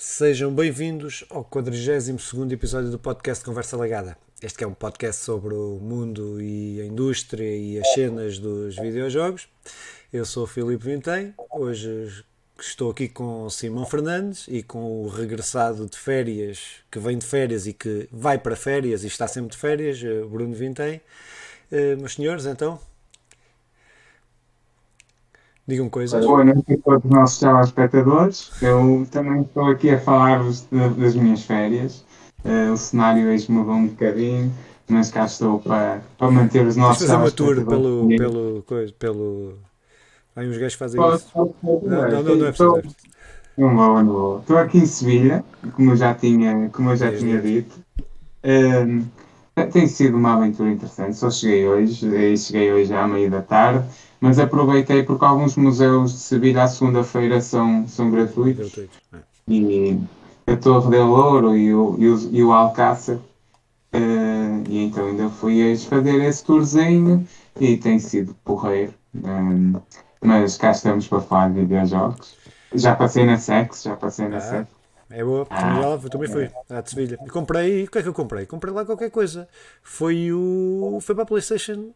Sejam bem-vindos ao 42 episódio do podcast Conversa Legada. Este é um podcast sobre o mundo e a indústria e as cenas dos videojogos. Eu sou o Filipe Vintém, hoje estou aqui com Simão Fernandes e com o regressado de férias, que vem de férias e que vai para férias e está sempre de férias, eh, Bruno Vintém. Uh, meus senhores, então, Digam coisas. Boa noite a todos os nossos telespectadores. Eu também estou aqui a falar-vos das minhas férias. Uh, o cenário hoje mudou um bocadinho, mas cá estou para, para manter os nossos fazer uma tour pelo, pelo, coisa, pelo... Aí uns gajos fazem isso. Não, não, não, não é preciso. Não vou, não vou. Estou aqui em Sevilha, como eu já tinha, como eu já tinha dito. Um, tem sido uma aventura interessante. Só cheguei hoje, cheguei hoje à meia da tarde mas aproveitei porque alguns museus de Sevilha à segunda-feira são, são gratuitos. gratuitos é. E a Torre del Ouro e o, e o, e o Alcácer. Uh, e então ainda fui a fazer esse tourzinho e tem sido porreiro. Um, eh, mas cá estamos para falar de videojogos. Já passei na Sex, já passei na ah, Sex. É boa, ah, lá, também fui, à de Sevilha. E comprei, o que é que eu comprei? Comprei lá qualquer coisa. Foi o. Foi para a PlayStation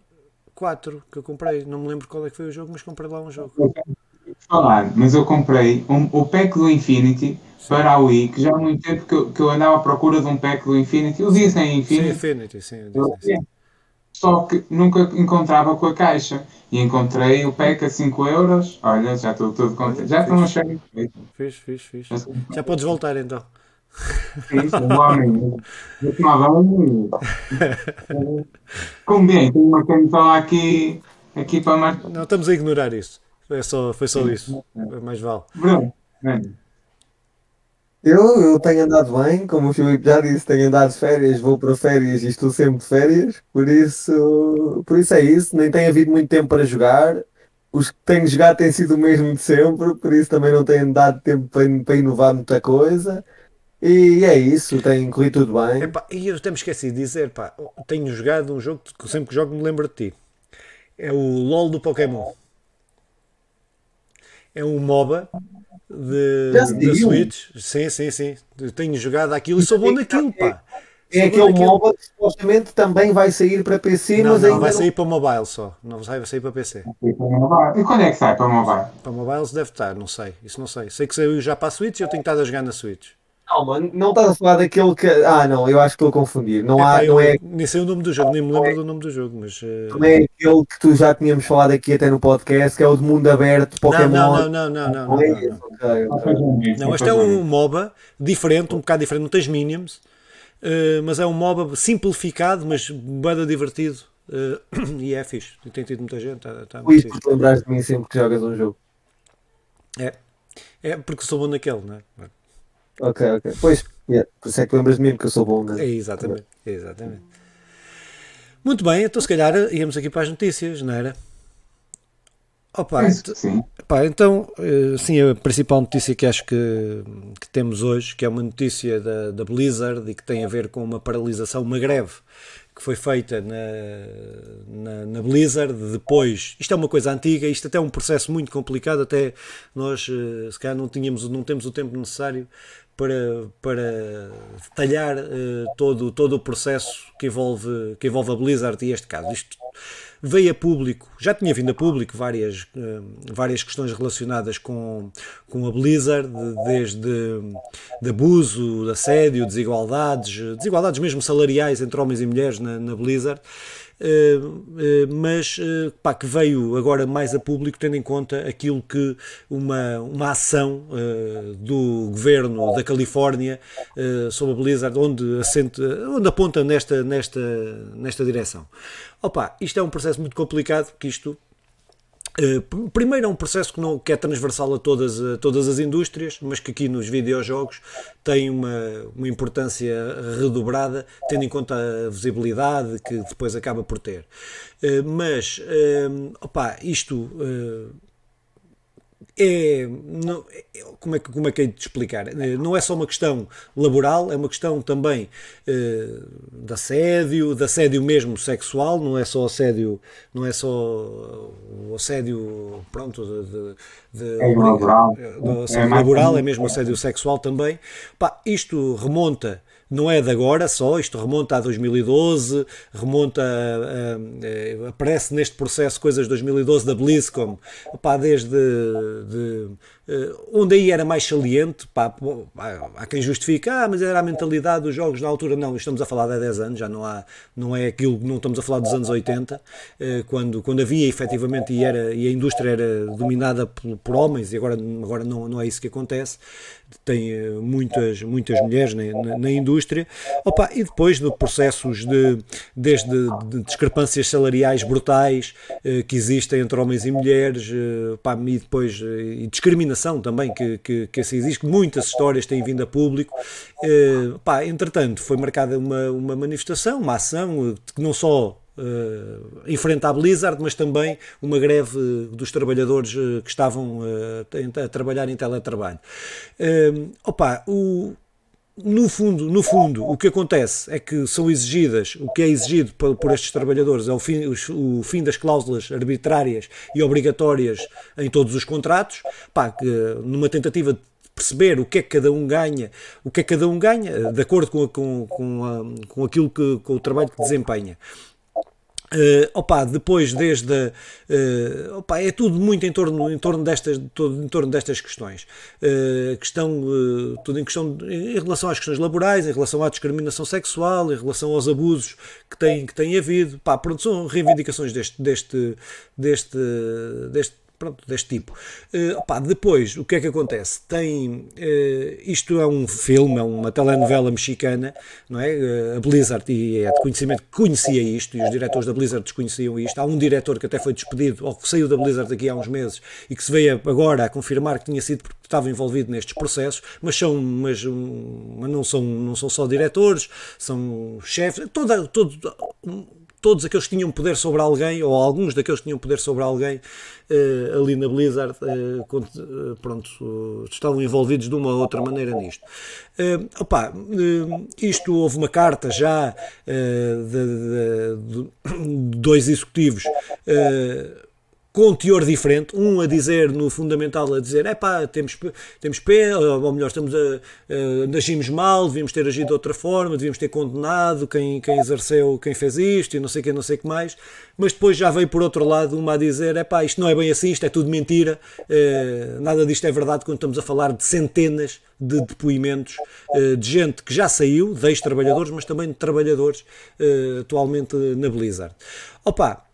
4 que eu comprei. Não me lembro qual é que foi o jogo, mas comprei lá um jogo. Falar, mas eu comprei um, o pack do Infinity sim. para a Wii, que já há muito tempo que eu, que eu andava à procura de um pack do Infinity. O Disney Infinity. Sim, Infinity, sim. Disney, Só que nunca encontrava com a caixa. E encontrei o pack a 5 euros. Olha, já estou todo contente. Já estou. Fiz, fiz, fiz. Já podes voltar então. Isso, um homem. Eu tomava um. Como bem, tem uma camisola aqui, aqui para marcar. Não, estamos a ignorar isso. Foi só, foi só isso. Mais vale. Bruno, Eu, eu tenho andado bem, como o Filipe já disse, tenho andado de férias, vou para férias e estou sempre de férias, por isso, por isso é isso, nem tem havido muito tempo para jogar. Os que tenho jogado têm sido o mesmo de sempre, por isso também não tenho dado tempo para, para inovar muita coisa. E é isso, tem corrido tudo bem. Epá, e eu até me esqueci de dizer, pá, tenho jogado um jogo que sempre que jogo me lembro de ti. É o LOL do Pokémon. É um MOBA de, da Switch. Sim, sim, sim. Eu tenho jogado aquilo e sou bom naquilo, pá. É aquele MOBA que supostamente também vai sair para PC, não, mas não, ainda vai sair para mobile só, não vai sair para PC. E quando é que sai para mobile? Para mobile deve estar, não sei, isso não sei. Sei que saiu já para a Switch e eu tenho estado a jogar na Switch. Calma, não estás a falar daquele que. Ah, não, eu acho que estou a confundir. Não, há, não é... Nem sei o nome do jogo, nem me lembro do nome do jogo, mas. Uh... Não é aquele que tu já tínhamos falado aqui até no podcast, que é o de mundo aberto, Pokémon. Não, não, não, não, não. Não, é não, não. não este é um MOBA diferente, um bocado diferente, não tens minions, uh, mas é um MOBA simplificado, mas bem divertido. Uh, e é fixe, tem tido muita gente. Tá, tá Por isso, tu lembraste de mim sempre que jogas um jogo. É, é porque sou bom naquele, não é? Ok, ok. Pois, yeah. por isso é que lembras de mim, porque eu sou bom, né? É, exatamente, exatamente. Muito bem, então se calhar íamos aqui para as notícias, não era? Opa, sim. Pá, então, eh, sim, a principal notícia que acho que, que temos hoje, que é uma notícia da, da Blizzard e que tem a ver com uma paralisação, uma greve que foi feita na, na, na, Blizzard depois. Isto é uma coisa antiga, isto até é um processo muito complicado, até nós eh, se calhar não, tínhamos, não temos o tempo necessário para, para detalhar uh, todo, todo o processo que envolve, que envolve a Blizzard e este caso. Isto veio a público, já tinha vindo a público várias, uh, várias questões relacionadas com, com a Blizzard, desde de abuso, de assédio, desigualdades, desigualdades mesmo salariais entre homens e mulheres na, na Blizzard. Eh, eh, mas eh, pá, que veio agora mais a público, tendo em conta aquilo que uma, uma ação do governo da Califórnia sobre a Blizzard, onde, assente, onde aponta nesta, nesta, nesta direção. Opa, isto é um processo muito complicado, porque isto Uh, primeiro é um processo que, não, que é transversal a todas, a todas as indústrias, mas que aqui nos videojogos tem uma, uma importância redobrada, tendo em conta a visibilidade que depois acaba por ter. Uh, mas, uh, opa, isto é, não, é, como, é, como é que é de explicar? Não é só uma questão laboral, é uma questão também eh, de assédio, de assédio mesmo sexual, não é só assédio, não é só o assédio, pronto, de, de, de, é laboral. de assédio é laboral, é mesmo assédio sexual também. Pá, isto remonta não é de agora só, isto remonta a 2012, remonta a, a, a, aparece neste processo coisas de 2012 da BlizzCon, opá, desde de, onde aí era mais saliente, pá, há quem justifica, ah, mas era a mentalidade dos jogos na altura. Não, estamos a falar de há 10 anos, já não, há, não é aquilo, não estamos a falar dos anos 80, uh, eh, quando, quando havia efetivamente e, era, e a indústria era dominada por, por homens, e agora, agora não, não é isso que acontece. Tem uh, muitas, muitas mulheres na, na, na indústria, Opa, e depois de processos de, desde de discrepâncias salariais brutais que existem entre homens e mulheres, pá, e depois e discriminação também que, que, que assim existe, muitas histórias têm vindo a público. Uh, pá, entretanto, foi marcada uma, uma manifestação, uma ação eh, que não só Uh, enfrenta a Blizzard, mas também uma greve dos trabalhadores uh, que estavam uh, a trabalhar em teletrabalho. opa, o, no fundo, no fundo, o que acontece é que são exigidas, o que é exigido por, por estes trabalhadores é o fim, o, fim, das cláusulas arbitrárias e obrigatórias em todos os contratos, pá, que, numa tentativa de perceber o que é que cada um ganha, o que é que cada um ganha, de acordo com, com, com, a, com aquilo que, com o trabalho que desempenha. Uh, opa, depois desde uh, opa, é tudo muito em torno, em torno destas todo, em torno destas questões. Uh, questão uh, tudo em questão em relação às questões laborais em relação à discriminação sexual em relação aos abusos que tem que tem havido. Pá, pronto, são reivindicações deste deste deste deste pronto, deste tipo. Uh, opá, depois, o que é que acontece? Tem, uh, isto é um filme, é uma telenovela mexicana, não é? Uh, a Blizzard, e é de conhecimento que conhecia isto, e os diretores da Blizzard desconheciam isto. Há um diretor que até foi despedido, ou que saiu da Blizzard aqui há uns meses, e que se veio agora a confirmar que tinha sido porque estava envolvido nestes processos, mas são, mas, mas não são, não são só diretores, são chefes, todo, todo todos aqueles que tinham poder sobre alguém, ou alguns daqueles que tinham poder sobre alguém, uh, ali na Blizzard, uh, pronto, estavam envolvidos de uma ou outra maneira nisto. opa, isto houve uma carta já de, de, de dois executivos com teor diferente, um a dizer no fundamental, a dizer, é pá, temos, temos pé, ou melhor, estamos a, a, agimos mal, devíamos ter agido de outra forma, devíamos ter condenado quem, quem exerceu, quem fez isto e não sei o que, não sei que mais, mas depois já veio por outro lado uma a dizer, é pá, isto não é bem assim, isto é tudo mentira, eh, nada disto é verdade quando estamos a falar de centenas de depoimentos eh, de gente que já saiu, de ex-trabalhadores, mas também de trabalhadores eh, atualmente na Blizzard. Opa,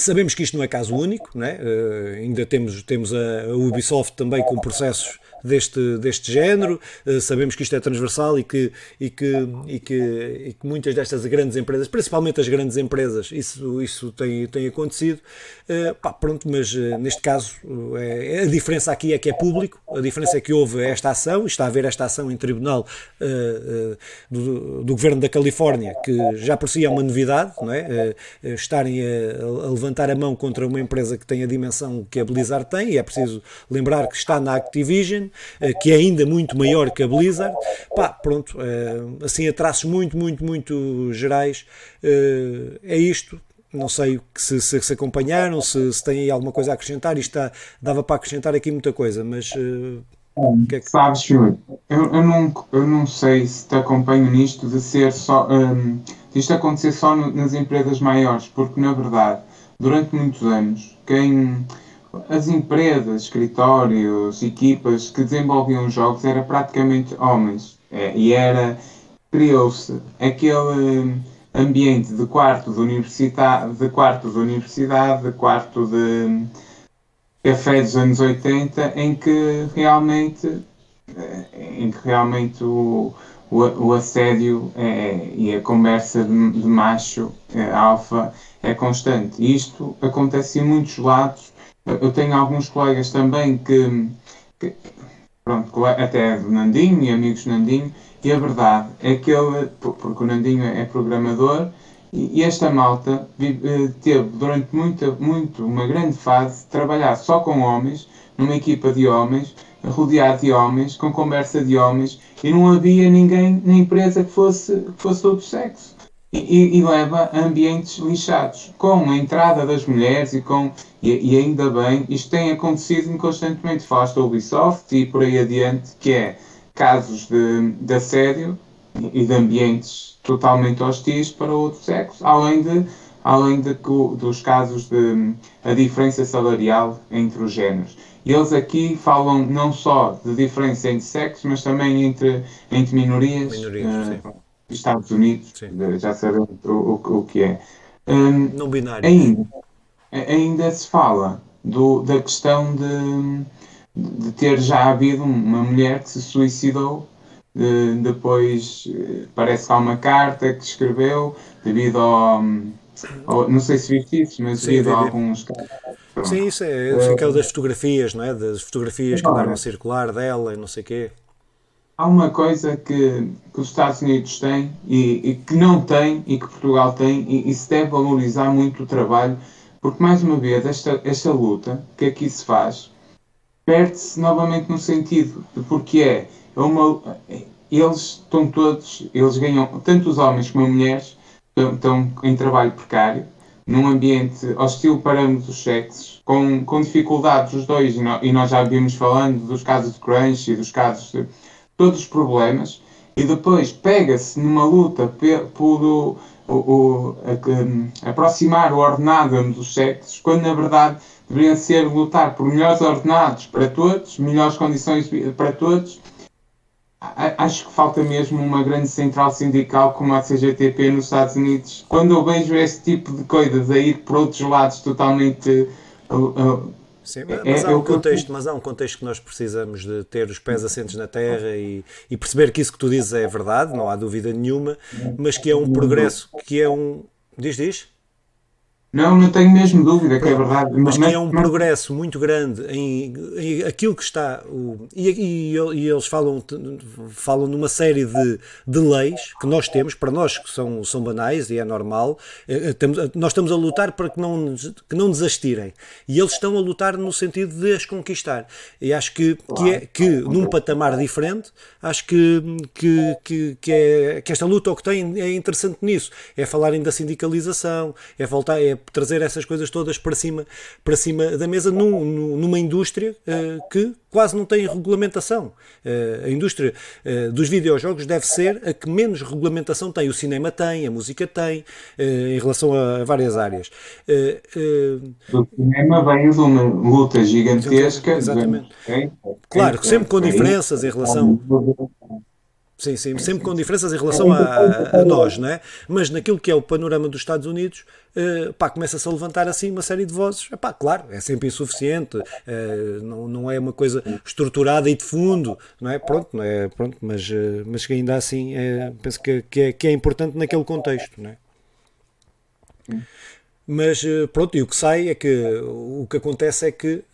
Sabemos que isto não é caso único, não é? Uh, ainda temos, temos a, a Ubisoft também com processos deste, deste género. Uh, sabemos que isto é transversal e que, e, que, e, que, e que muitas destas grandes empresas, principalmente as grandes empresas, isso, isso tem, tem acontecido. Uh, pá, pronto, mas uh, neste caso é, a diferença aqui é que é público, a diferença é que houve esta ação, está a haver esta ação em tribunal do, do, governo da Califórnia, que já por si é uma novidade, não é? estarem a, a levantar a mão contra uma empresa que tem a dimensão que a Blizzard tem, e é preciso lembrar que está na Activision, eh, que é ainda muito maior que a Blizzard. Pá, pronto, eh, assim a traços muito, muito, muito gerais, eh, é isto. Não sei se, se, se acompanharam, se, se têm alguma coisa a acrescentar. Isto está, dava para acrescentar aqui muita coisa, mas. Que é que... Sabes, Filipe, eu, eu, não, eu não sei se te acompanho nisto de ser só. Um, isto acontecer só no, nas empresas maiores, porque na verdade, durante muitos anos, quem as empresas, escritórios, equipas que desenvolviam jogos era praticamente homens. É, e era criou-se aquele ambiente de quarto de universidade, de quarto de universidade, de quarto de café dos anos 80, em que realmente eh, em que realmente o, o, o assédio é, e a conversa de, de macho é, alfa é constante. Isto acontece em muitos lados eu tenho alguns colegas também que, que pronto, até do Nandinho e amigos do Nandinho, e a verdade é que ele, porque o Nandinho é programador, e esta malta eh, teve durante muita, muito, uma grande fase de trabalhar só com homens numa equipa de homens, rodeado de homens, com conversa de homens, e não havia ninguém na empresa que fosse, que fosse outro sexo. E, e, leva a ambientes lixados. Com a entrada das mulheres e com e, e, ainda bem, isto tem acontecido constantemente. Falaste da Ubisoft e por aí adiante, que é casos de, de assédio e de ambientes totalmente hostis para outro sexo, além de além de, dos casos de a diferença salarial entre os géneros. E eles aqui falam não só de diferença entre sexos, mas também entre, entre minorias. minorias uh, Estados Unidos, sim. já sabemos o, o, o que é. Um, não binário. Ainda, ainda se fala do, da questão de, de ter já havido uma mulher que se suicidou de, depois eh, parece que há uma carta que escreveu devido ao, ao não sei se viste isso, mas Sim, devido a alguns. Sim, isso é, é aquilo das fotografias, não é? Das fotografias que andaram a circular dela e não sei o quê. Há uma coisa que, que os Estados Unidos têm e, e, que não tem e que Portugal tem e, e se deve valorizar muito o trabalho, porque mais uma vez esta, esta luta que aqui se faz? Perde-se novamente no sentido porque é é uma, eles estão todos, eles ganham, tanto os homens como as mulheres, estão, estão em trabalho precário, num ambiente hostil para ambos os sexos, com, com dificuldades os dois, e, no, e nós já vimos falando dos casos de crunch e dos casos de todos os problemas, e depois pega-se numa luta por o, o, a, aproximar o ordenado ambos os sexos, quando na verdade deveria ser lutar por melhores ordenados para todos, melhores condições para todos, acho que falta mesmo uma grande central sindical como a CGTP nos Estados Unidos. Quando eu vejo esse tipo de coisas a ir por outros lados totalmente. Uh, uh, Sim, mas, é, há um contexto, mas há um contexto que nós precisamos de ter os pés assentes na terra e, e perceber que isso que tu dizes é verdade, não há dúvida nenhuma, mas que é um progresso, que é um. Diz, diz? Não, não tenho mesmo dúvida que é verdade. Mas, mas que é um mas... progresso muito grande em, em aquilo que está. O, e, e, e, eles falam, falam numa série de, de leis que nós temos, para nós que são, são banais e é normal. Eh, eh, temos, nós estamos a lutar para que não, que não desastirem. E eles estão a lutar no sentido de as conquistar. E acho que, que, é, que num patamar diferente, acho que, que, que, que, é, que esta luta o que tem é interessante nisso. É falarem da sindicalização, é voltar. É trazer essas coisas todas para cima, para cima da mesa num, numa indústria uh, que quase não tem regulamentação. Uh, a indústria uh, dos videojogos deve ser a que menos regulamentação tem. O cinema tem, a música tem, em relação a, várias áreas. o cinema vem de uma luta gigantesca. Exatamente. Claro, sempre com diferenças em relação Sim, sim, sempre com diferenças em relação a, a, nós, não é? Mas naquilo que é o panorama dos Estados Unidos, uh, pá, começa-se a levantar assim uma série de vozes. Epá, claro, é sempre insuficiente, uh, não, não é uma coisa estruturada e de fundo, não é? Pronto, não é? Pronto, mas, uh, mas que ainda assim é, penso que, que, é, que é importante naquele contexto, não é? Mas pronto, e o que sai é que o que acontece é que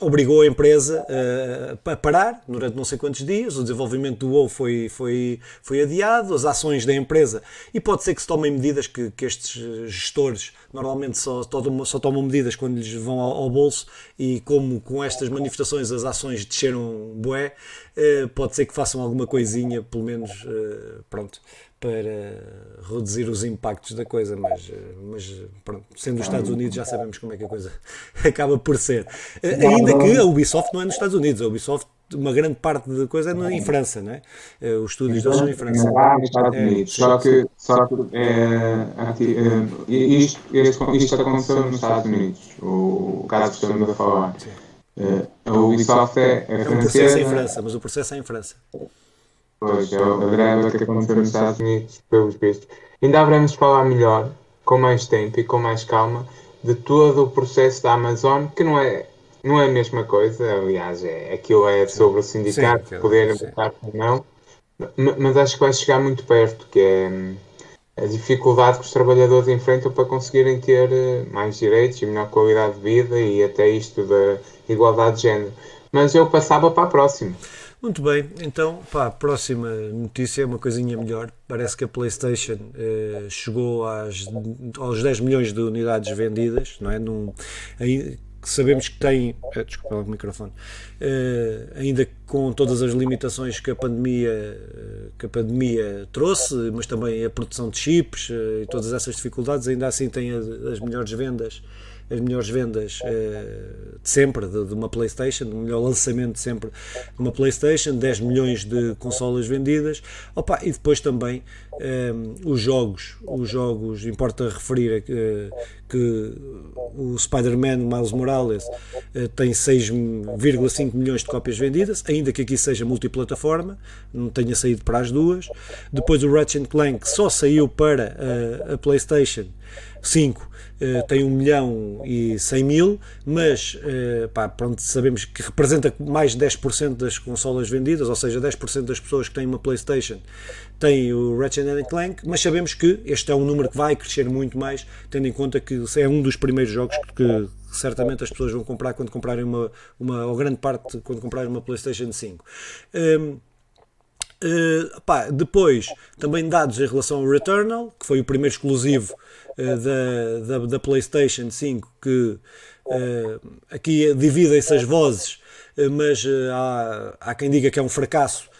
obrigou a empresa uh, a parar durante não sei quantos dias, o desenvolvimento do WoW foi, foi, foi adiado, as ações da empresa, e pode ser que se tomem medidas que, que estes gestores normalmente só, só tomam medidas quando lhes vão ao, ao, bolso, e como com estas manifestações as ações desceram bué, uh, pode ser que façam alguma coisinha, pelo menos, uh, pronto, para reduzir os impactos da coisa, mas, mas pronto, sendo os Estados Unidos já sabemos como é que a coisa acaba por ser. Ainda que a Ubisoft não é nos Estados Unidos, a Ubisoft uma grande parte da coisa é em França, não é? Eh, os estúdios deles são em França. É, só que, só que é, isto, isto, isto aconteceu nos Estados Unidos, o, caso que estamos a falar. Sim. A Ubisoft é, é, é um processo em França, mas o processo é em França. Pois, é a greve que aconteceu nos Estados Unidos, pelos vistos. Ainda haveremos de falar melhor, com mais tempo e com mais calma, de todo o processo da Amazon, que não é, não é a mesma coisa, aliás, é, aquilo é sobre o sindicato, sim, poder votar ou não, mas acho que vai chegar muito perto, que é hum, a dificuldade que os trabalhadores enfrentam para conseguirem ter eh, mais direitos e melhor qualidade de vida e até isto da igualdade de género. Mas eu passava para a próxima. Muito bem, então, pá, próxima notícia é uma coisinha melhor. Parece que a PlayStation eh, chegou às, aos 10 milhões de unidades vendidas, não é? Num, aí, sabemos que tem, uh, desculpa o microfone, uh, ainda com todas as limitações que a pandemia, que a pandemia trouxe, mas também a produção de chips e todas essas dificuldades, ainda assim tem as melhores vendas as melhores vendas uh, de sempre de, de, uma PlayStation, o melhor lançamento de sempre de uma PlayStation, 10 milhões de consolas vendidas. Opa, e depois também um, eh, os jogos, os jogos, importa referir uh, que o Spider-Man Miles Morales uh, tem 6,5 milhões de cópias vendidas, ainda que aqui seja multiplataforma, não tenha saído para as duas. Depois o Ratchet Clank só saiu para a PlayStation 5 Uh, tem 1 milhão e 100 mil, mas uh, pá, pronto, sabemos que representa mais de 10% das consolas vendidas, ou seja, 10% das pessoas que têm uma PlayStation têm o Ratchet Clank, mas sabemos que este é um número que vai crescer muito mais, tendo em conta que é um dos primeiros jogos que, certamente as pessoas vão comprar quando comprarem uma, uma ou grande parte quando comprarem uma PlayStation 5. Um, Uh, pá, depois, também dados em relação ao Returnal, que foi o primeiro exclusivo uh, da, da, da, PlayStation 5, que uh, aqui dividem-se as vozes, mas há, há quem diga que é um fracasso.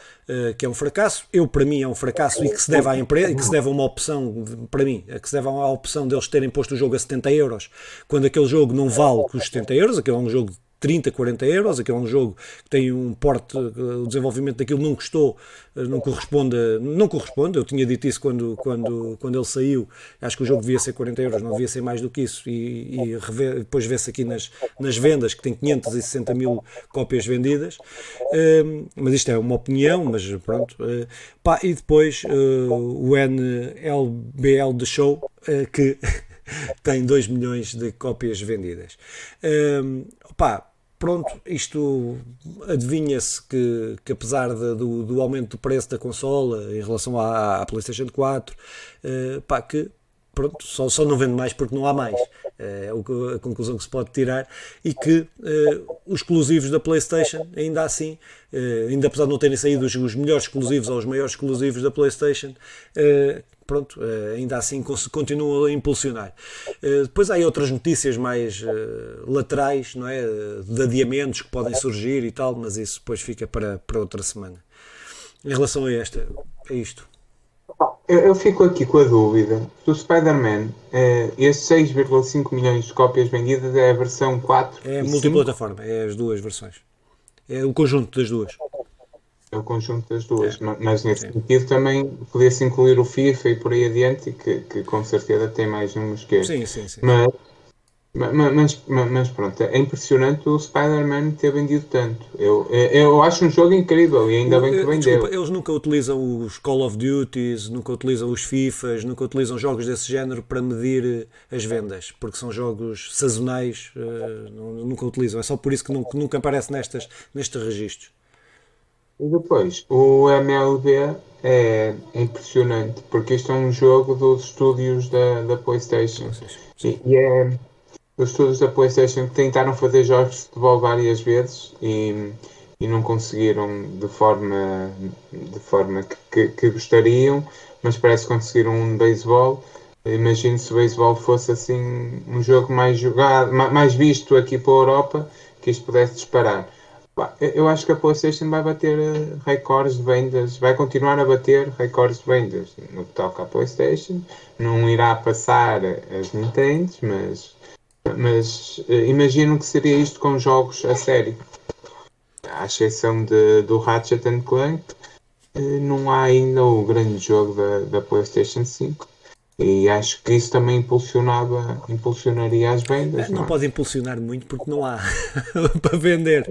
que é um fracasso, eu para mim é um fracasso e que se deve à empresa, e que se deve a uma opção, para mim, é que se deve à opção deles terem posto o jogo a 70 euros, quando aquele jogo não vale os 70 euros, aquele é um jogo 30, 40 euros, aquele é um jogo que tem um porte, o desenvolvimento daquilo não custou, não corresponde, não corresponde, eu tinha dito isso quando, quando, quando ele saiu, acho que o jogo devia ser 40 euros, não devia ser mais do que isso, e, e depois vê-se aqui nas, nas vendas que tem 560 mil cópias vendidas, uh, mas isto é uma opinião, mas pronto, uh, pá, e depois uh, o NLBL de Show, eh, que tem 2 milhões de cópias vendidas. Um, pá, pronto, isto adivinha-se que, que apesar de, do, do, aumento do preço da consola em relação à, à PlayStation 4, uh, pá, que pronto, só, só não vende mais porque não há mais. É a conclusão que se pode tirar. E que uh, os exclusivos da PlayStation, ainda assim, uh, ainda apesar de não terem saído os, os melhores exclusivos ou os maiores exclusivos da PlayStation, uh, pronto, eh, ainda assim continua a impulsionar. Eh, depois há outras notícias mais eh, laterais, não é? De adiamentos que podem surgir e tal, mas isso depois fica para, para outra semana. Em relação a esta, a isto. Eu, eu fico aqui com a dúvida. Do Spider-Man, é, esses 6,5 milhões de cópias vendidas é a versão 4? É multiplataforma, é as duas versões. É o conjunto das duas. É o conjunto das duas, é. mas nesse é. sentido também podia-se incluir o FIFA e por aí adiante, que, que com certeza tem mais números que este. Sim, sim, sim. Mas, mas, mas, mas pronto, é impressionante o Spider-Man ter vendido tanto. Eu, eu acho um jogo incrível e ainda bem que vendeu. Desculpa, eles nunca utilizam os Call of Duties, nunca utilizam os FIFAs, nunca utilizam jogos desse género para medir eh, as vendas, porque são jogos sazonais, uh, nunca utilizam. É só por isso que nunca, nunca aparece nestas, nestes registros. E depois, o MLB é impressionante, porque isto é um jogo dos estúdios da, da PlayStation. E, e é os estúdios da PlayStation que tentaram fazer jogos de futebol várias vezes e, e não conseguiram de forma, de forma que, que, que gostariam, mas parece que conseguiram um beisebol. Imagino se o beisebol fosse assim um jogo mais jogado, mais visto aqui para a Europa, que isto pudesse disparar. Eu acho que a PlayStation vai bater eh, recordes de vendas, vai continuar a bater recordes de vendas no que toca à PlayStation. Não irá passar as Nintendo, mas, mas eh, imagino que seria isto com jogos a sério. À exceção de, do Ratchet Clank, eh, não há ainda o grande jogo da, da PlayStation 5 e acho que isso também impulsionava, impulsionaria as vendas. Não, não é? pode impulsionar muito porque não há para vender.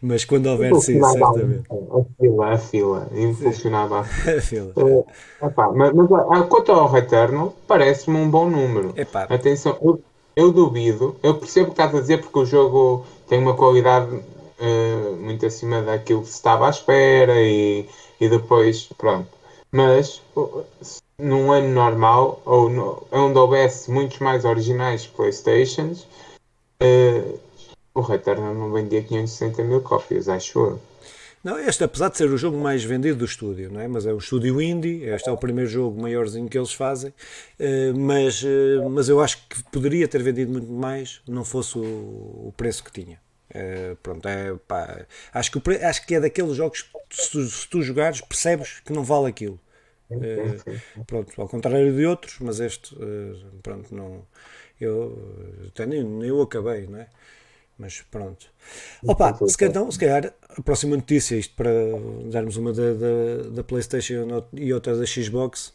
Mas quando houver, sim, certamente. A fila, a fila, impulsionava a fila. Uh, epá, mas, mas ah, quanto ao Returnal, parece-me um bom número. Epá. Atenção, eu, eu, duvido, eu percebo o que estás a dizer porque o jogo tem uma qualidade uh, muito acima daquilo que se estava à espera e, e depois, pronto mas num ano normal, ou no, onde houvesse muitos mais originais Playstations, uh, o Returnal não vendia 560 mil cópias, acho eu. Não, este, apesar de ser o jogo mais vendido do estúdio, não é? mas é um estúdio indie, este é o primeiro jogo maiorzinho que eles fazem, uh, mas, uh, mas eu acho que poderia ter vendido muito mais não fosse o, o preço que tinha. Uh, pronto, é, pá, acho, que, acho que é daqueles jogos que se, se tu jogares percebes que não vale aquilo. Uh, pronto, ao contrário de outros, mas este, uh, pronto, não. Eu até nem, eu acabei, não é? Mas pronto. Opa, se, então, se calhar a próxima notícia, isto para darmos uma da, da, da PlayStation e outra da Xbox.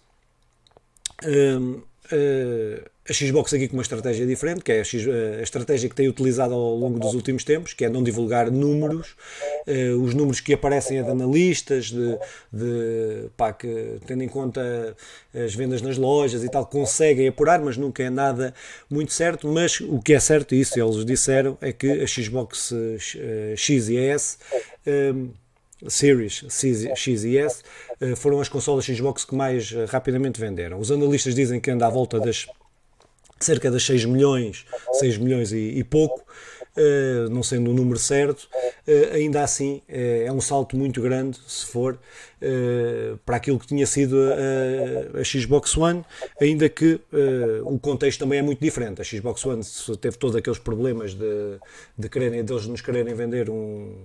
Um, uh, a Xbox aqui com uma estratégia diferente, que é a, X, a, estratégia que tem utilizado ao longo dos últimos tempos, que é não divulgar números, uh, os números que aparecem é de analistas, de, de pá, que tendo em conta as vendas nas lojas e tal, conseguem apurar, mas nunca é nada muito certo, mas o que é certo, e isso eles disseram, é que a Xbox uh, X e S um, Series X e S foram as consolas Xbox que mais rapidamente venderam. Os analistas dizem que anda à volta das cerca de 6 milhões, 6 milhões e, e pouco, uh, não sendo o número certo, uh, ainda assim uh, é um salto muito grande, se for, para aquilo que tinha sido a, a Xbox One, ainda que o contexto também é muito diferente. A Xbox One teve todos aqueles problemas de, de quererem, deles nos quererem vender um,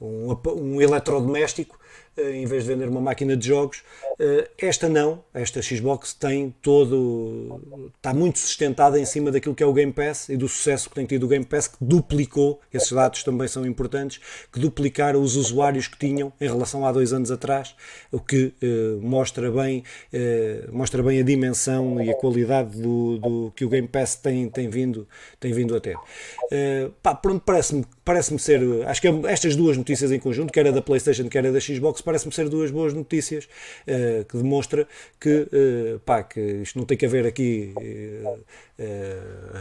um, um eletrodoméstico em vez de vender uma máquina de jogos. Eh, esta não, esta Xbox tem todo. está muito sustentada em cima daquilo que é o Game Pass e do sucesso que tem tido o Game Pass, que duplicou, esses dados também são importantes, que duplicaram os usuários que tinham em relação a dois anos atrás, o que eh, mostra, bem, mostra bem a dimensão e a qualidade do, do, que o Game Pass tem, tem, vindo, tem vindo a ter. pá, pronto, parece-me parece ser. Acho que estas duas notícias em conjunto, quer a da PlayStation, quer a da Xbox, parece-me ser duas boas notícias uh, que demonstra que, uh, pá, que isto não tem que haver aqui uh,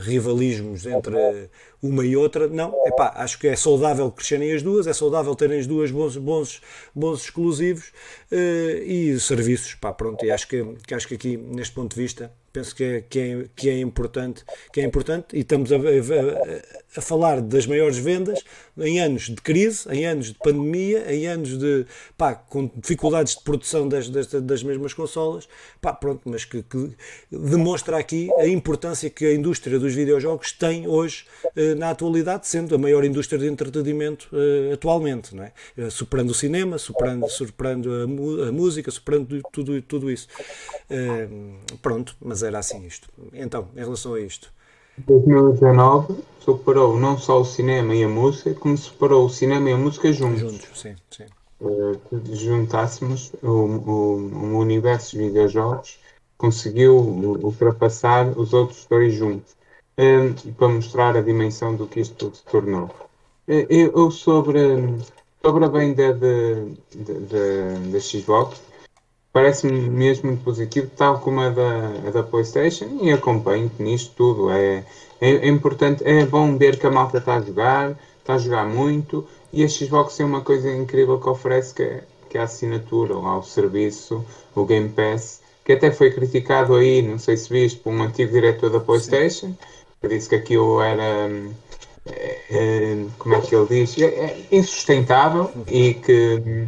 rivalismos entre uma e outra. Não, é pá, acho que é saudável crescerem as duas, é saudável terem as duas bons, bons, bons exclusivos e serviços, pá, pronto. E acho que, que, acho que aqui, neste ponto de vista, penso que é, que é, que é importante que é importante e estamos a, a, a, falar das maiores vendas em anos de crise, em anos de pandemia, em anos de pá, com dificuldades de produção das, das, das mesmas consolas, pá, pronto, mas que, que, demonstra aqui a importância que a indústria dos videojogos tem hoje eh, na atualidade, sendo a maior indústria de entretenimento eh, atualmente, não é? Eh, superando o cinema, superando, superando a, a música, superando tudo, tudo isso. pronto, mas era assim isto. Então, em relação a isto. 2019 superou não só o cinema e a música, como superou o cinema e a música juntos. Juntos, sim, sim. Uh, juntássemos o, o, o universo de videojogos, conseguiu ultrapassar os outros dois juntos. Uh, para mostrar a dimensão do que isto se tornou. Uh, eu sobre, sobre a venda da Xbox, parece-me mesmo muito positivo, tal como a da, a da PlayStation, e acompanho-te nisto tudo. É, é, é, importante, é bom ver que a malta está a jogar, está a jogar muito, e a Xbox é uma coisa incrível que oferece, que é, que é a assinatura ao serviço, o Game Pass, que até foi criticado aí, não sei se viste, por um antigo diretor da PlayStation, que disse que aquilo era. É, é, como é que ele diz? É, insustentável e que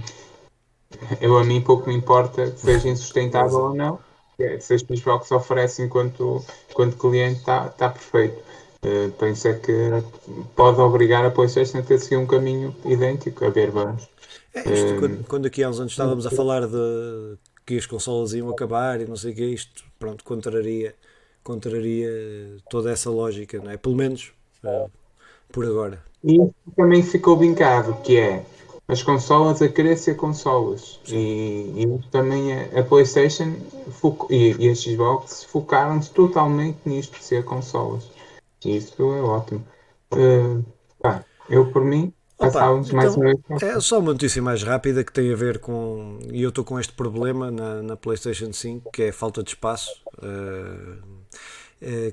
eu a mim pouco me importa que seja insustentável ou não. É, se as Xbox oferecem enquanto, enquanto cliente está tá perfeito. Uh, penso é que pode obrigar a PlayStation a ter seguir um caminho idêntico. A ver, vamos. É, isto, uh, quando, quando, aqui há uns anos estávamos a falar de que as consolas iam acabar e não sei o que, isto pronto, contraria, contraria toda essa lógica, não é? Pelo menos uh, por agora. E também ficou vincado, que é as consolas a querer ser consolas. E, e também a, a PlayStation e, e, a Xbox focaram-se totalmente nisto ser consolas. E isso é ótimo. Uh, tá, eu por mim. Opa, então, mais uma é só uma notícia mais rápida que tem a ver com. E eu estou com este problema na, na PlayStation 5, que é a falta de espaço. Uh,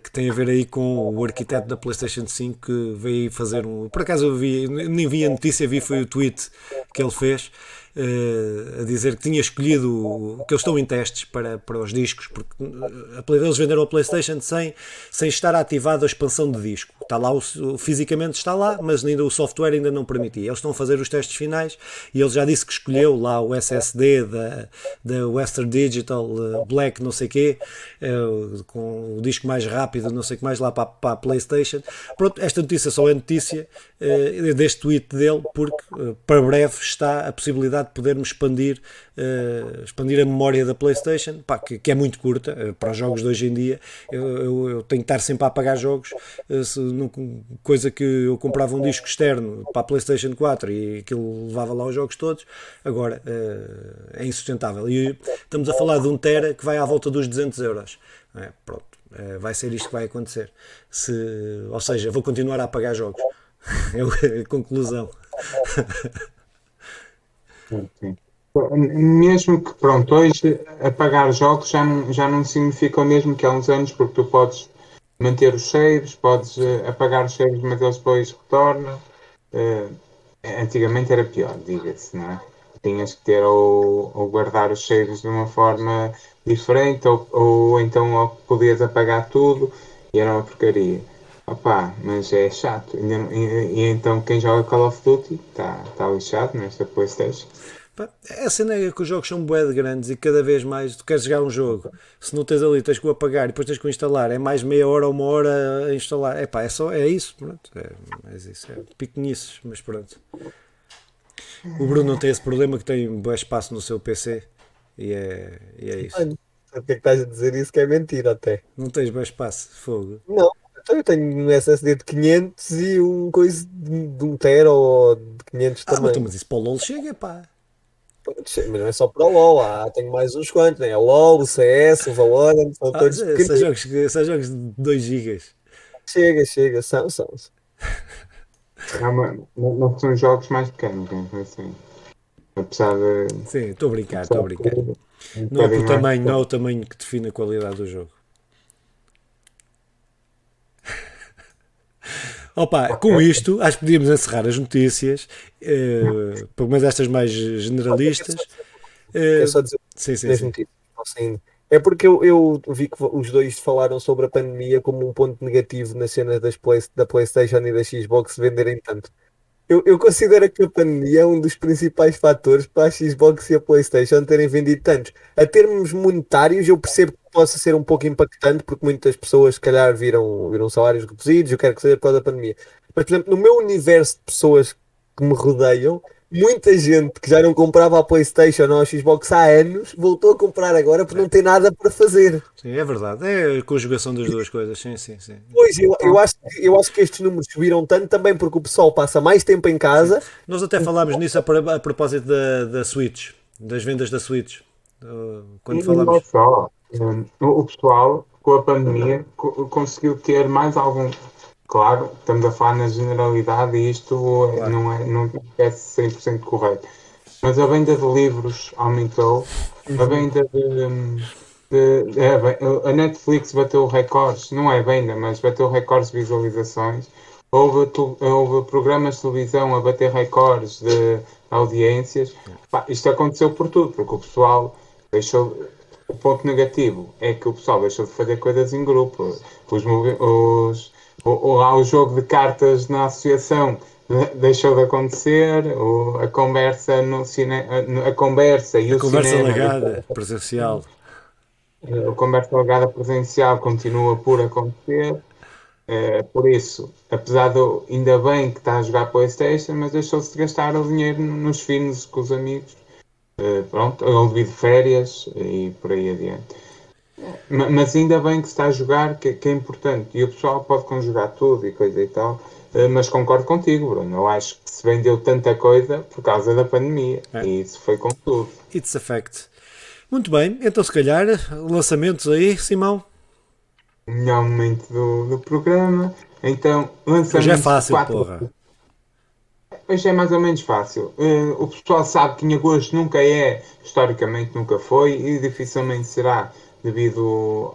que tem a ver aí com o arquiteto da PlayStation 5 que veio fazer um. Por acaso eu vi, nem vi a notícia, vi foi o tweet que ele fez. Uh, a dizer que tinha escolhido que eles estão em testes para, para os discos, porque a, eles venderam a PlayStation sem, sem estar ativada a expansão de disco. Está lá, o, fisicamente está lá, mas ainda o software ainda não permitia. Eles estão a fazer os testes finais e ele já disse que escolheu lá o SSD da, da Western Digital uh, Black, não sei quê, com o disco mais rápido, não sei o que mais, lá para, para a PlayStation. Pronto, esta notícia só é notícia deste tweet dele, porque para breve está a possibilidade de podermos expandir, expandir a memória da PlayStation, pá, que, que, é muito curta para os jogos de hoje em dia. Eu, eu, eu tenho que estar sempre a apagar jogos, se, coisa que eu comprava um disco externo para a PlayStation 4 e aquilo levava lá os jogos todos. Agora é insustentável. E estamos a falar de um Tera que vai à volta dos 200 euros. É, pronto, é, vai ser isto que vai acontecer. Se, ou seja, vou continuar a apagar jogos. É a conclusão. Mesmo que, pronto, hoje apagar jogos já não, já não significa o mesmo que há uns anos, porque tu podes manter os saves, podes uh, apagar os saves, mas eles depois retornam. Uh, antigamente era pior, diga-se, não é? tinhas que ter ou, ou guardar os cheiros de uma forma diferente ou, ou então ou podias apagar tudo e era uma porcaria. Opa, mas é chato. E, e, e, então quem joga Call of Duty está tá lixado nesta Playstation. A cena é que os jogos são bué de grandes e cada vez mais tu queres jogar um jogo, se não tens ali, tens que o apagar e depois tens que o instalar, é mais meia hora ou uma hora a instalar. É pá, é só, é isso, pronto. É, é isso, é piquenices, mas pronto. O Bruno não tem esse problema que tem um bom espaço no seu PC e é, e é isso. Mano, o que é que estás a dizer isso que é mentira até? Não tens bom espaço, fogo. Não, então eu tenho um SSD de 500 e um coisa de, de 1 tera ou de 500 ah, também. Mas, isso para o LOL chega, pá. Mas não é só para o LOL, ah, tenho mais uns quantos, né? O LOL, o CS, o Valorant, são ah, todos são jogos, são jogos de 2 GB. Chega, chega, são, são. É não são jogos mais pequenos, né? assim. Apesar de. Sim, estou a brincar, estou a brincar. Um não é o tamanho, não é o tamanho que define a qualidade do jogo. Opa, com isto, acho que podíamos encerrar as notícias, uh, pelo menos estas mais generalistas. Uh, só dizer sim, sim, sim. Notícias, é porque eu, eu, vi que os dois falaram sobre a pandemia como um ponto negativo na cena das play, da PlayStation e da Xbox venderem tanto. Eu, eu considero que a pandemia é um dos principais fatores para a Xbox e a PlayStation terem vendido tantos. A termos monetários, eu percebo que possa ser um pouco impactante, porque muitas pessoas, se calhar, viram, viram salários reduzidos, eu quero que seja por causa da pandemia. Mas, por exemplo, no meu universo de pessoas que me rodeiam, muita gente que já não comprava a PlayStation ou a Xbox há anos voltou a comprar agora porque não tem nada para fazer. Sim, é verdade. É a conjugação das duas coisas. Sim, sim, sim. Pois, eu, eu, acho, eu acho que estes números subiram tanto também porque o pessoal passa mais tempo em casa. Nós até falámos nisso a, a propósito da, da Switch, das vendas da Switch. Quando falamos. Não só. O pessoal, com a pandemia, conseguiu ter mais algum Claro, estamos a falar na generalidade e isto claro. não, é, não é 100% correto. Mas a venda de livros aumentou, a venda de. de, de a Netflix bateu recordes, não é venda, mas bateu recordes de visualizações. Houve, houve programas de televisão a bater recordes de audiências. Pá, isto aconteceu por tudo, porque o pessoal deixou. O ponto negativo é que o pessoal deixou de fazer coisas em grupo. Os, os ou, lá o jogo de cartas na associação deixou de acontecer, ou a conversa no cinema, a conversa e a o conversa cinema, legada presencial. A conversa legada presencial continua por acontecer. É, por isso, apesar de ainda bem que está a jogar Playstation, mas deixou-se de gastar o dinheiro nos fins com os amigos. É, pronto, ou devido férias e por aí adiante. Mas ainda bem que se está a jogar, que, que, é importante. E o pessoal pode conjugar tudo e coisa e tal. Eh, mas concordo contigo, Bruno. Eu acho que se vendeu tanta coisa por causa da pandemia. É. E isso foi com tudo. It's a fact. Muito bem, então se calhar lançamentos aí, Simão. Melhor momento do, do programa. Então, lançamentos. Hoje é fácil, quatro... porra. Hoje é mais ou menos fácil. Uh, o pessoal sabe que em agosto nunca é, historicamente nunca foi e dificilmente será devido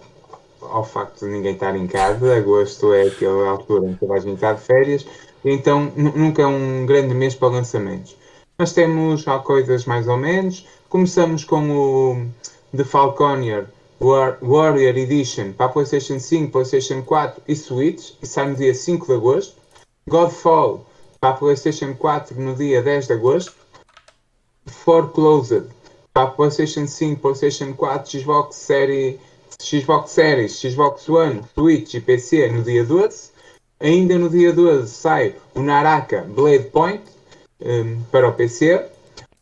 ao facto de ninguém estar em casa. Agosto é aquela altura em que vais entrar de férias, então nunca é um grande mês para lançamentos. mas temos coisas mais ou menos. Começamos com o The Falconier War, Warrior Edition para a PlayStation 5, PlayStation 4 e Switch, e sai no dia 5 de agosto. Godfall para a PlayStation 4 no dia 10 de agosto. Foreclosed para PlayStation 5, PlayStation 4, Xbox Series, Xbox Series, Xbox One, Switch e PC no dia 12. Ainda no dia 12 sai o Naraka Blade Point um, para o PC.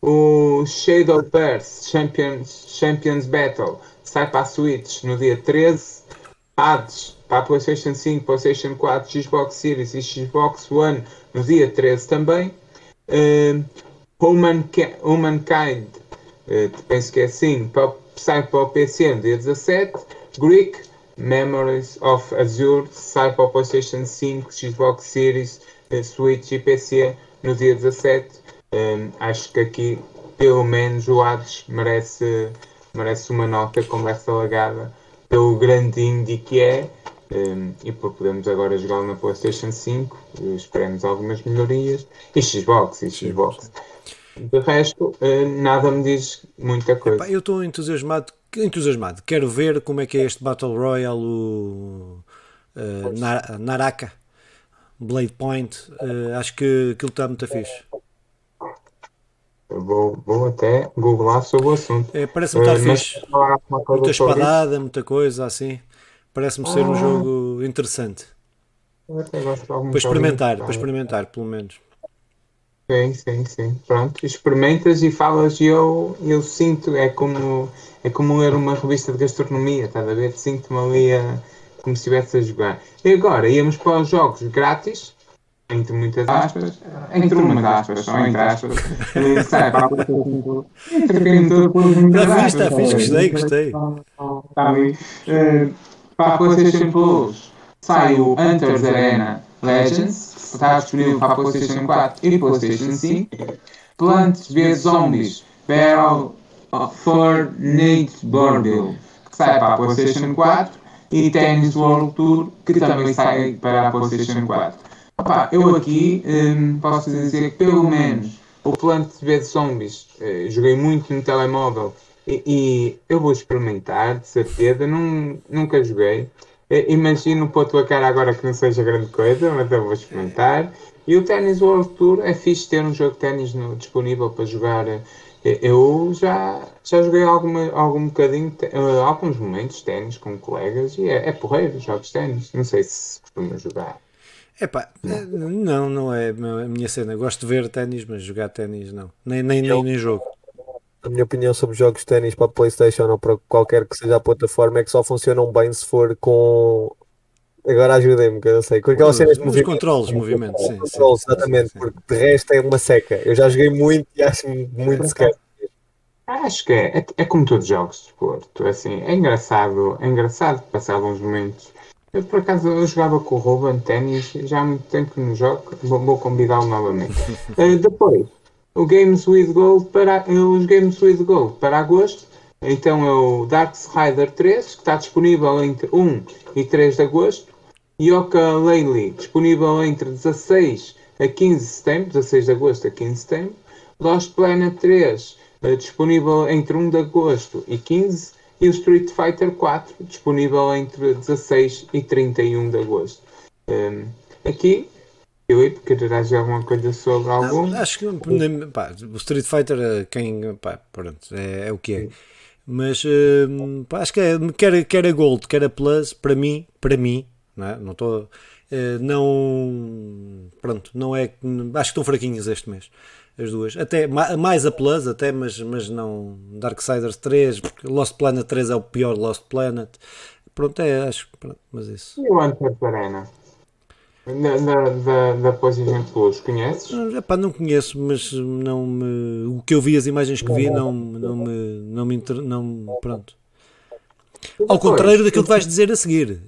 O Shadow Verse Champions, Champions Battle sai para a Switch no dia 13. Hades para a PlayStation 5, PlayStation 4, Xbox Series e Xbox One no dia 13 também. Uh, Humankind, uh, penso que é assim, para, sai para o PC no dia 17. Greek Memories of Azure sai para o PlayStation 5, Xbox Series, uh, Switch e PC no dia 17. Um, acho que aqui, pelo menos, o Hades merece, merece uma nota conversa lagada pelo grande indie que é. Um, e por podermos agora jogar na PlayStation 5, esperemos algumas melhorias. E Xbox, e Xbox. De resto, uh, nada me diz muita coisa. Epá, eu estou entusiasmado, entusiasmado. Quero ver como é que é este Battle Royale, o uh, Naraka. Blade Point, uh, acho que aquilo está muito fixe. Vou, vou até googlar sobre o assunto. É, Parece-me estar uh, fixe. Muita espadada, muita coisa assim. Parece-me ah. ser um ah. jogo interessante. Para experimentar, para experimentar, pelo menos. Sim, sim, sim. Pronto, experimentas e falas e eu, eu sinto, é como, é como ler uma revista de gastronomia, estás a ver? Sinto-me ali a como se estivesse a jogar. E agora íamos para os jogos grátis, entre muitas aspas, entre umas aspas, só entre aspas, sai para a Entretenimento por muitas aspas. Está fixe, gostei, gostei. Está bem. Para a PlayStation Plus sai o Hunters Arena Legends, está disponível para PlayStation 4 e PlayStation 5. Plants vs Zombies Battle for Borbil, que sai para a PlayStation 4 e Tennis World Tour, que também sai para a PlayStation 4. Opa, eu aqui um, posso dizer que pelo menos o Plant vs Zombies uh, joguei muito no telemóvel e, e, eu vou experimentar, de certeza. Não, nunca joguei. Imagino pôr a tua cara agora que não seja grande coisa, mas eu vou experimentar. E o Tennis World Tour é fixe ter um jogo de ténis disponível para jogar eu já, já joguei alguma, algum bocadinho, uh, alguns momentos de ténis com colegas e é, é porreiro, jogos de ténis. Não sei se costuma jogar. Epá, não, não é a minha cena. Gosto de ver ténis, mas jogar ténis não. Nem, nem, nem, nem jogo. A minha opinião sobre jogos de ténis para PlayStation ou para qualquer que seja a plataforma é que só funcionam bem se for com Agora ajudem-me, que eu não sei. Com aquelas cenas de movimento. controles, movimentos, sim. Controles, sim, exatamente, sim, porque de resto é uma seca. Eu já joguei muito e acho muito seca. Acho que é, é, é, como todos os jogos de desporto. Assim, é engraçado, é engraçado passar alguns momentos. Eu por acaso eu jogava com o Ruben ténis, já há muito tempo que não jogo, vou, vou convidá-lo novamente. uh, depois, o Games with Gold para, os Games with Gold para agosto. Então é o Darksiders 3, que está disponível entre 1 e 3 de agosto. Yoka Laylee, disponível entre 16 a 15 de setembro, 16 de agosto a 15 de setembro. Lost Planet 3, uh, disponível entre 1 de agosto e 15. E o Street Fighter 4, disponível entre 16 e 31 de agosto. Um, ehm, aqui, Filipe, quererás dizer alguma coisa sobre algum? Não, acho que pá, o Street Fighter, eh, quem, pá, pronto, é, é o que é. Mas uh, pá, acho que é, quer, quer a Gold, quer a Plus, para mim, para mim, não é? Não estou. Eh, não. Pronto, não é. Acho que estão fraquinhas este mês. As duas. Até mais a Plus, até, mas, mas não. Darksiders 3, porque Lost Planet 3 é o pior Lost Planet. Pronto, é, acho. Pronto, mas isso. E o Hunter Arena? Da, da, da, da PlayStation Plus, conheces? Epá, não conheço, mas não me, o que eu vi, as imagens que vi, não, não me. Não me inter, não, pronto. Ao contrário daquilo que vais dizer a seguir.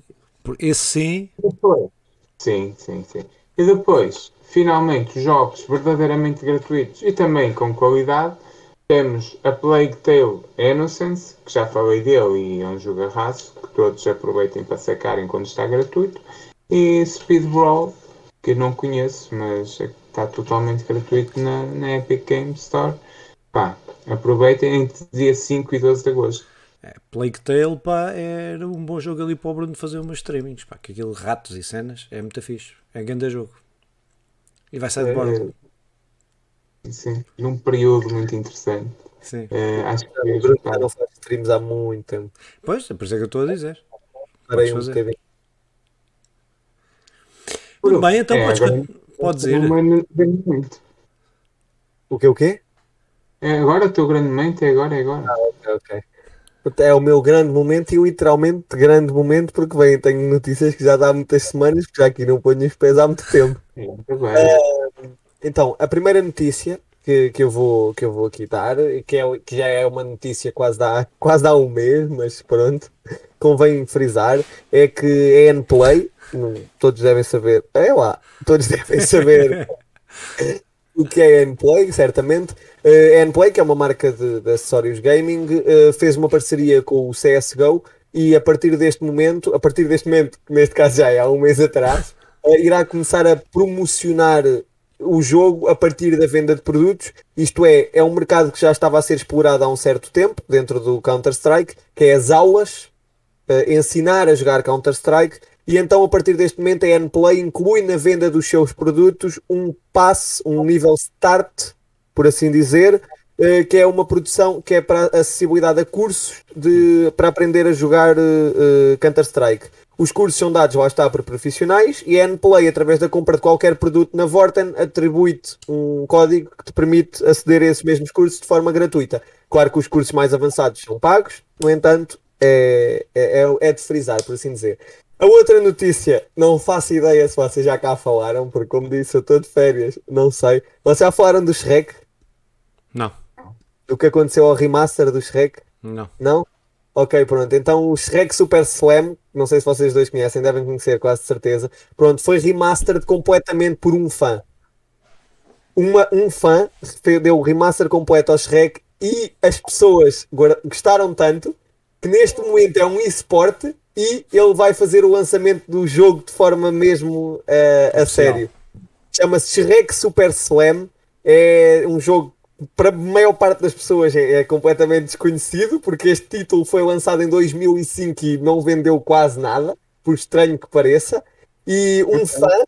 Esse sim. Depois, sim, sim, sim. E depois, finalmente, jogos verdadeiramente gratuitos e também com qualidade. Temos a Plague Tale Innocence, que já falei dele e é um jogo arraso, que todos aproveitem para sacarem quando está gratuito. E Speed Brawl, que não conheço, mas está totalmente gratuito na, na Epic Games Store. Pá, aproveitem entre dia 5 e 12 de agosto. É, Plague Tale, pá, era um bom jogo ali para o Bruno fazer umas streamings, pá, que aquilo ratos e cenas é muito fixe. É grande jogo. E vai sair de bordo. É, sim, num período muito interessante. Sim. É, acho que o Bruno já não faz streams há muito tempo. Pois, é por isso é que eu estou a dizer. Parei um bocadinho. Muito bem, então é, podes, agora, podes ir. O que o quê? É agora o teu grande momento, é agora, é agora. Ah, ok, ok. É o meu grande momento e literalmente grande momento porque bem, tenho notícias que já dá muitas semanas que já aqui não ponho os pés há muito tempo. É, então, a primeira notícia que, que, eu, vou, que eu vou aqui dar, que, é, que já é uma notícia quase dá, quase há um mês, mas pronto, convém frisar, é que a Nplay, todos devem saber, é lá, todos devem saber o que é Nplay, certamente. Uh, Nplay, que é uma marca de, de acessórios gaming, uh, fez uma parceria com o CSGO e a partir deste momento, a partir deste momento, que neste caso já é há um mês atrás, uh, irá começar a promocionar o jogo a partir da venda de produtos. Isto é, é um mercado que já estava a ser explorado há um certo tempo dentro do Counter-Strike, que é as aulas, ensinar a jogar Counter-Strike e então, a partir deste momento, a Nplay inclui na venda dos seus produtos um passe, um nível start, por assim dizer, eh, que é uma produção que é para acessibilidade a cursos de, para aprender a jogar uh, Counter-Strike. Os cursos são dados, lá está, para profissionais e a Nplay, através da compra de qualquer produto na Vorten, atribui-te um código que te permite aceder a esses mesmos cursos de forma gratuita. Claro que os cursos mais avançados são pagos, no entanto, é, é, é de frisar, por assim dizer. A outra notícia, não faço ideia se vocês já cá falaram, porque como disse, eu estou de férias, não sei. Vocês já falaram do Shrek? Não. O que aconteceu ao remaster do Shrek? Não. Não? Ok, pronto. Então o Shrek Super Slam, não sei se vocês dois conhecem, devem conhecer, quase certeza. Pronto, foi remastered completamente por um fã. Uma, um fã deu o remaster completo ao Shrek e as pessoas gostaram tanto que neste momento é um eSport e ele vai fazer o lançamento do jogo de forma mesmo uh, a sério. Chama-se Shrek Super Slam. É um jogo para a maior parte das pessoas é, é, completamente desconhecido, porque este título foi lançado em 2005 e não vendeu quase nada, por estranho que pareça. E um fã,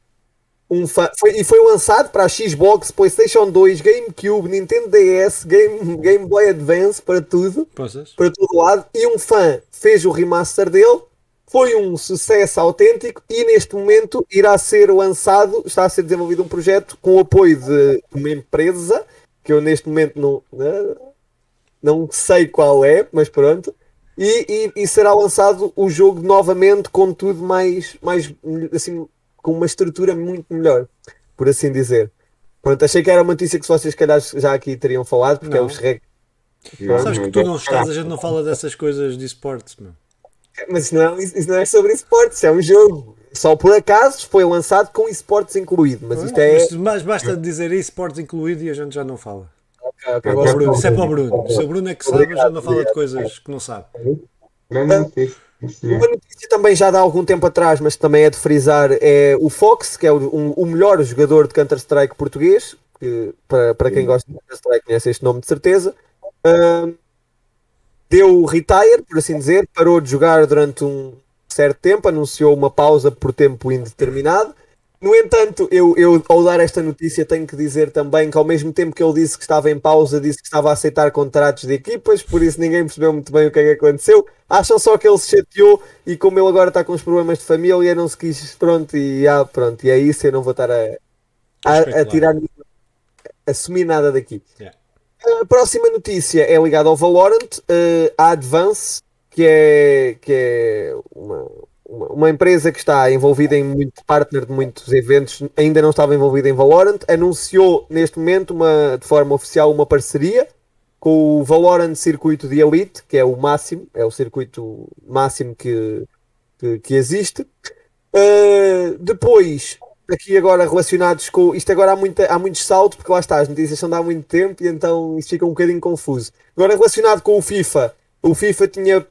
um fã foi, e foi lançado para a Xbox, PlayStation 2, GameCube, Nintendo DS, Game, Game Boy Advance, para tudo, Poças. para todo lado. E um fã fez o remaster dele foi um sucesso autêntico e neste momento irá ser lançado, está a ser desenvolvido um projeto com o apoio de uma empresa que eu neste momento não, né, não sei qual é, mas pronto. E, e, e, será lançado o jogo novamente com tudo mais, mais assim, com uma estrutura muito melhor, por assim dizer. Pronto, achei que era uma notícia que vocês calhar já aqui teriam falado, porque não. é o Shrek. Sabes que tu não estás, a gente não fala dessas coisas de esportes, meu. Mas isso não, é, isso não é sobre esportes, é um jogo. Só por acaso foi lançado com esportes incluído. Mas isto é. Mas basta dizer esportes incluído e a gente já não fala. Okay, okay, é Bruno, isso é para o Bruno. Se o Bruno é que sabe, a gente não fala de coisas que não sabe. Uma notícia também já dá algum tempo atrás, mas também é de frisar, é o Fox, que é o, um, o melhor jogador de Counter-Strike português, que para, para quem gosta de Counter-Strike conhece este nome de certeza. Uh, deu retire, por assim dizer, parou de jogar durante um certo tempo, anunciou uma pausa por tempo indeterminado. No entanto, eu, eu ao dar esta notícia tenho que dizer também que ao mesmo tempo que ele disse que estava em pausa, disse que estava a aceitar contratos de equipas, por isso ninguém percebeu muito bem o que é que aconteceu. Acham só que ele se chateou e como ele agora está com os problemas de família, não se quis, pronto, e ah, pronto, e é isso, eu não vou estar a, a, a tirar, assumir nada daqui. Yeah. A próxima notícia é ligada ao Valorant, uh, a Advance, que é, que é uma, uma, uma, empresa que está envolvida em muito partner de muitos eventos, ainda não estava envolvida em Valorant, anunciou neste momento uma, de forma oficial uma parceria com o Valorant Circuito de Elite, que é o máximo, é o circuito máximo que, que, que existe. Uh, depois aqui agora relacionados com. Isto agora há, muita, há muitos saltos, porque lá está, as notícias são de há muito tempo e então isto fica um bocadinho confuso. Agora relacionado com o FIFA, o FIFA tinha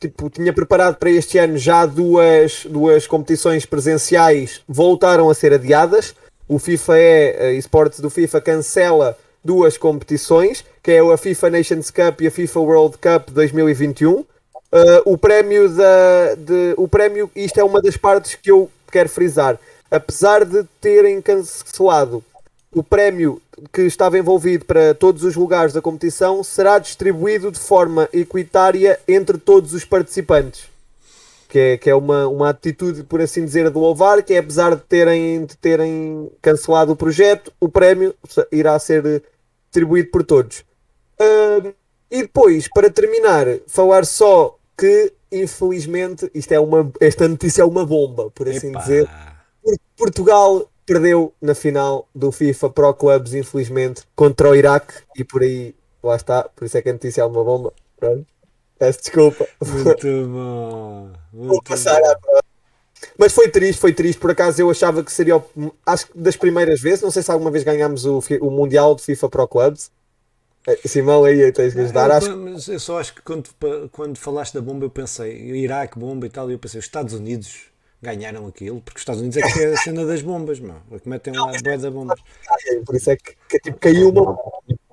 tipo, tinha preparado para este ano já duas, duas competições presenciais, voltaram a ser adiadas. O FIFA é, a esportes do FIFA cancela duas competições, que é a FIFA Nations Cup e a FIFA World Cup 2021. Uh, o prémio da, de, o prémio, isto é uma das partes que eu quero frisar. Apesar de terem cancelado o prémio que estava envolvido para todos os lugares da competição será distribuído de forma equitária entre todos os participantes. Que é, que é uma, uma atitude, por assim dizer, de louvar, que é apesar de terem, de terem cancelado o projeto, o prémio irá ser distribuído por todos. Uh, e depois, para terminar, falar só que, infelizmente, isto é uma, esta notícia é uma bomba, por assim Epa. dizer. Portugal perdeu na final do FIFA Pro Clubs, infelizmente, contra o Iraque e por aí, lá está, por isso é que a notícia é uma bomba. Pronto. Peço desculpa. Muito bom. Muito Vou passar bom. à Mas foi triste, foi triste. Por acaso eu achava que seria, acho que das primeiras vezes, não sei se alguma vez ganhámos o, o Mundial de FIFA Pro Clubs. Eh, Simão, aí tens que ajudar. Eu, acho... Mas eu só acho que quando, quando falaste da bomba, eu pensei, Iraque, bomba e tal, e eu pensei, os Estados Unidos ganharam aquilo, porque os Estados Unidos é que é a cena das bombas, meu. É que metem lá boia de bombas. Por isso é que, que tipo, caiu uma.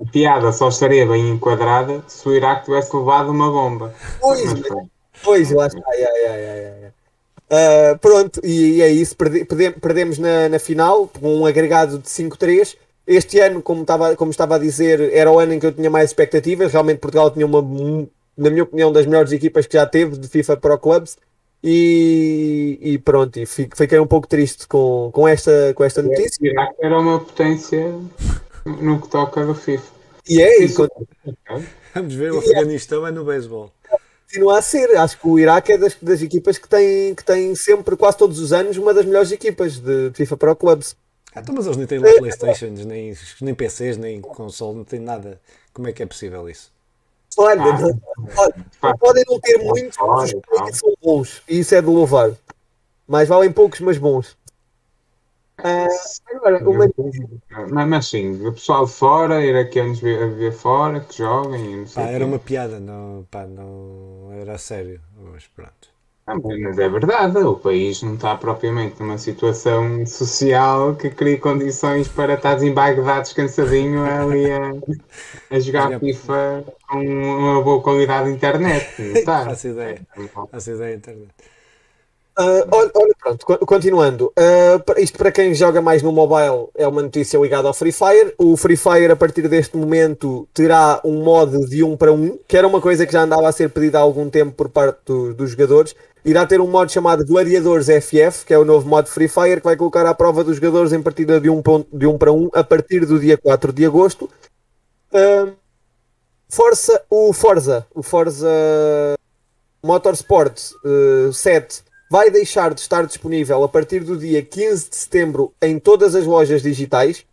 A piada só estaria bem enquadrada se o Iraque tivesse levado uma bomba. Pois, pois lá está. Yeah, yeah, yeah, uh, pronto, e, e, é isso. Perde, perdemos na, na final com um agregado de 5-3. Este ano, como estava, como estava a dizer, era o ano em que eu tinha mais expectativas. Realmente, Portugal tinha uma, na minha opinião, das melhores equipas que já teve de FIFA Pro Clubs. E, e pronto, e fiquei um pouco triste com, com, esta, com esta notícia. O Iraque era uma potência no que toca do FIFA. E é isso. Vamos ver, o Afeganistão é no beisebol. Continua a ser, acho que o Iraque é das, das equipas que tem, que tem sempre, quase todos os anos, uma das melhores equipas de FIFA Pro Clubs. Ah, então, mas eles nem têm lá é. Playstations, nem, nem PCs, nem console, não tem nada. Como é que é possível isso? Olha, ah, olha podem não ter muitos, mas os são bons. E isso é de louvar. Mais valem poucos, mas bons. Ah, agora, uma... mas, mas sim, o pessoal de fora, iraquianos ver, ver fora, que joguem. Pá, era uma piada, não, pá, não era sério. Mas pronto. Ah, mas é verdade, o país não está propriamente numa situação social que crie condições para estar em Bagdá descansadinho ali a, a jogar FIFA com uma boa qualidade de internet. Não está? Faço ideia. Faço ideia internet. Uh, olha, olha, pronto, continuando. Uh, isto para quem joga mais no mobile é uma notícia ligada ao Free Fire. O Free Fire, a partir deste momento, terá um modo de 1 para 1, que era uma coisa que já andava a ser pedida há algum tempo por parte do, dos jogadores irá ter um modo chamado Gladiadores FF, que é o novo modo Free Fire, que vai colocar à prova dos jogadores em partida de 1 um, de um para 1 um, a partir do dia 4 de agosto. Uh, Força, o Forza, o Forza Motorsport uh, 7 vai deixar de estar disponível a partir do dia 15 de setembro em todas as lojas digitais.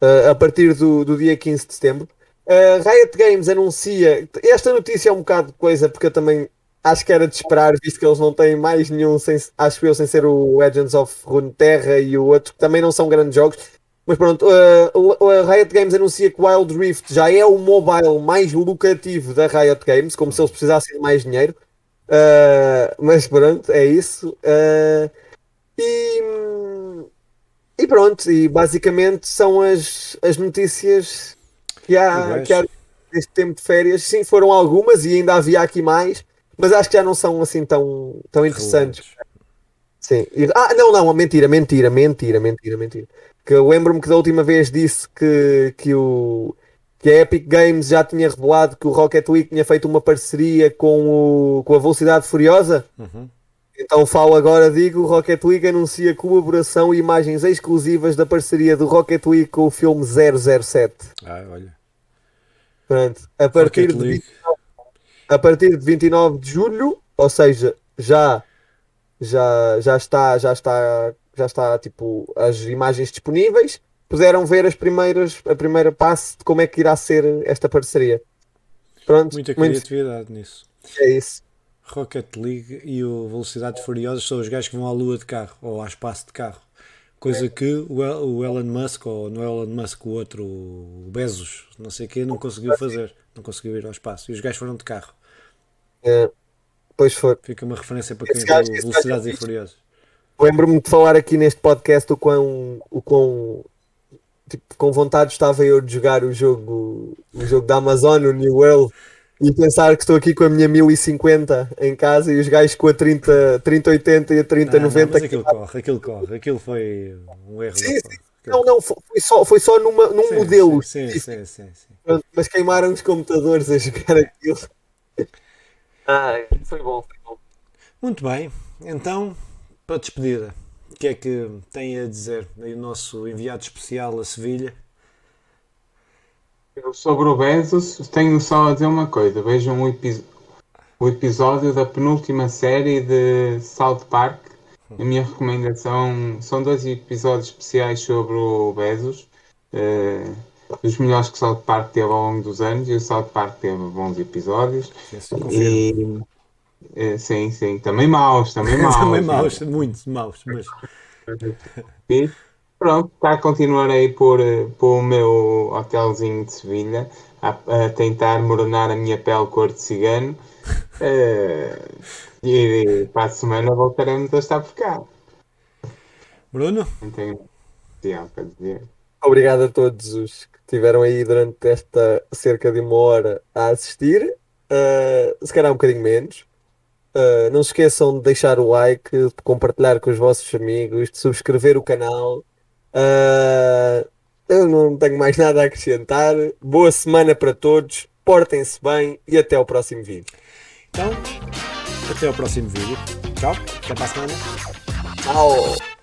Uh, a partir do, do dia 15 de setembro. Uh, Riot Games anuncia. Esta notícia é um bocado de coisa, porque eu também acho que era de esperar, visto que eles não têm mais nenhum, sem, acho eu, sem ser o Legends of Runeterra e o outro, que também não são grandes jogos. Mas pronto, uh, a Riot Games anuncia que Wild Rift já é o mobile mais lucrativo da Riot Games, como se eles precisassem de mais dinheiro. Uh, mas pronto, é isso. Uh, e, e pronto, e basicamente são as, as notícias que há, que há neste tempo de férias. Sim, foram algumas e ainda havia aqui mais mas acho que já não são assim tão, tão interessantes. Sim. Ah, não, não, mentira, mentira, mentira, mentira, mentira. Que eu lembro-me que da última vez disse que, que, o, que a Epic Games já tinha revelado que o Rocket League tinha feito uma parceria com, o, com a Velocidade Furiosa. Uhum. Então falo agora, digo, o Rocket League anuncia colaboração e imagens exclusivas da parceria do Rocket League com o filme 007. Ah, olha. Pronto, a partir Rocket de League a partir de 29 de julho, ou seja, já já já está já está já está tipo as imagens disponíveis. Puderam ver as primeiras a primeira passe de como é que irá ser esta parceria. Pronto, muita criatividade muito... nisso. É isso. Rocket League e o Velocidades Furiosas são os gajos que vão à lua de carro ou ao espaço de carro. Coisa é. que o Elon Musk, ou no Elon Musk, o outro, o Bezos, não sei o quê, não conseguiu fazer. Não conseguiu ir ao espaço. E os gajos foram de carro. É. Pois foi. Fica uma referência para quem viu Velocidades e Furiosas. Lembro-me de falar aqui neste podcast o quão, o quão tipo, com vontade estava eu de jogar o jogo, o jogo da Amazon, o New World, e pensar que estou aqui com a minha 1050 em casa e os gajos com a 30, 3080 e a 3090. Não, não, mas aquilo corre, aquilo corre, aquilo foi um erro. Sim, sim. Não, não, foi só, foi só numa, num sim, modelo. Sim, sim, sim, sim, Mas queimaram os computadores a jogar aquilo. Ah, foi bom, foi bom. Muito bem, então, para despedida, o que é que tem a dizer aí o nosso enviado especial a Sevilha? Eu sobre o Bezos tenho só a dizer uma coisa, vejam o, o episódio da penúltima série de South Park. A minha recomendação são dois episódios especiais sobre o Bezos. Uh, dos melhores que o South Park teve ao longo dos anos e o South Park teve bons episódios. Sim, e, é, sim, sim, também maus, também maus. também maus, muitos maus, mas. E pronto, está a continuar aí por, por o meu hotelzinho de Sevilha a, a tentar moronar a minha pele cor de cigano. uh, e, para a semana voltaremos a estar por cá. Bruno? Não tenho para dizer. Obrigado a todos os estiveram aí durante esta cerca de uma hora a assistir. Uh, se calhar um bocadinho menos. Uh, não se esqueçam de deixar o like, de compartilhar com os vossos amigos, de subscrever o canal. Uh, eu não tenho mais nada a acrescentar. Boa semana para todos, portem-se bem e até ao próximo vídeo. Então, até ao próximo vídeo. Tchau, até para a semana. Tchau.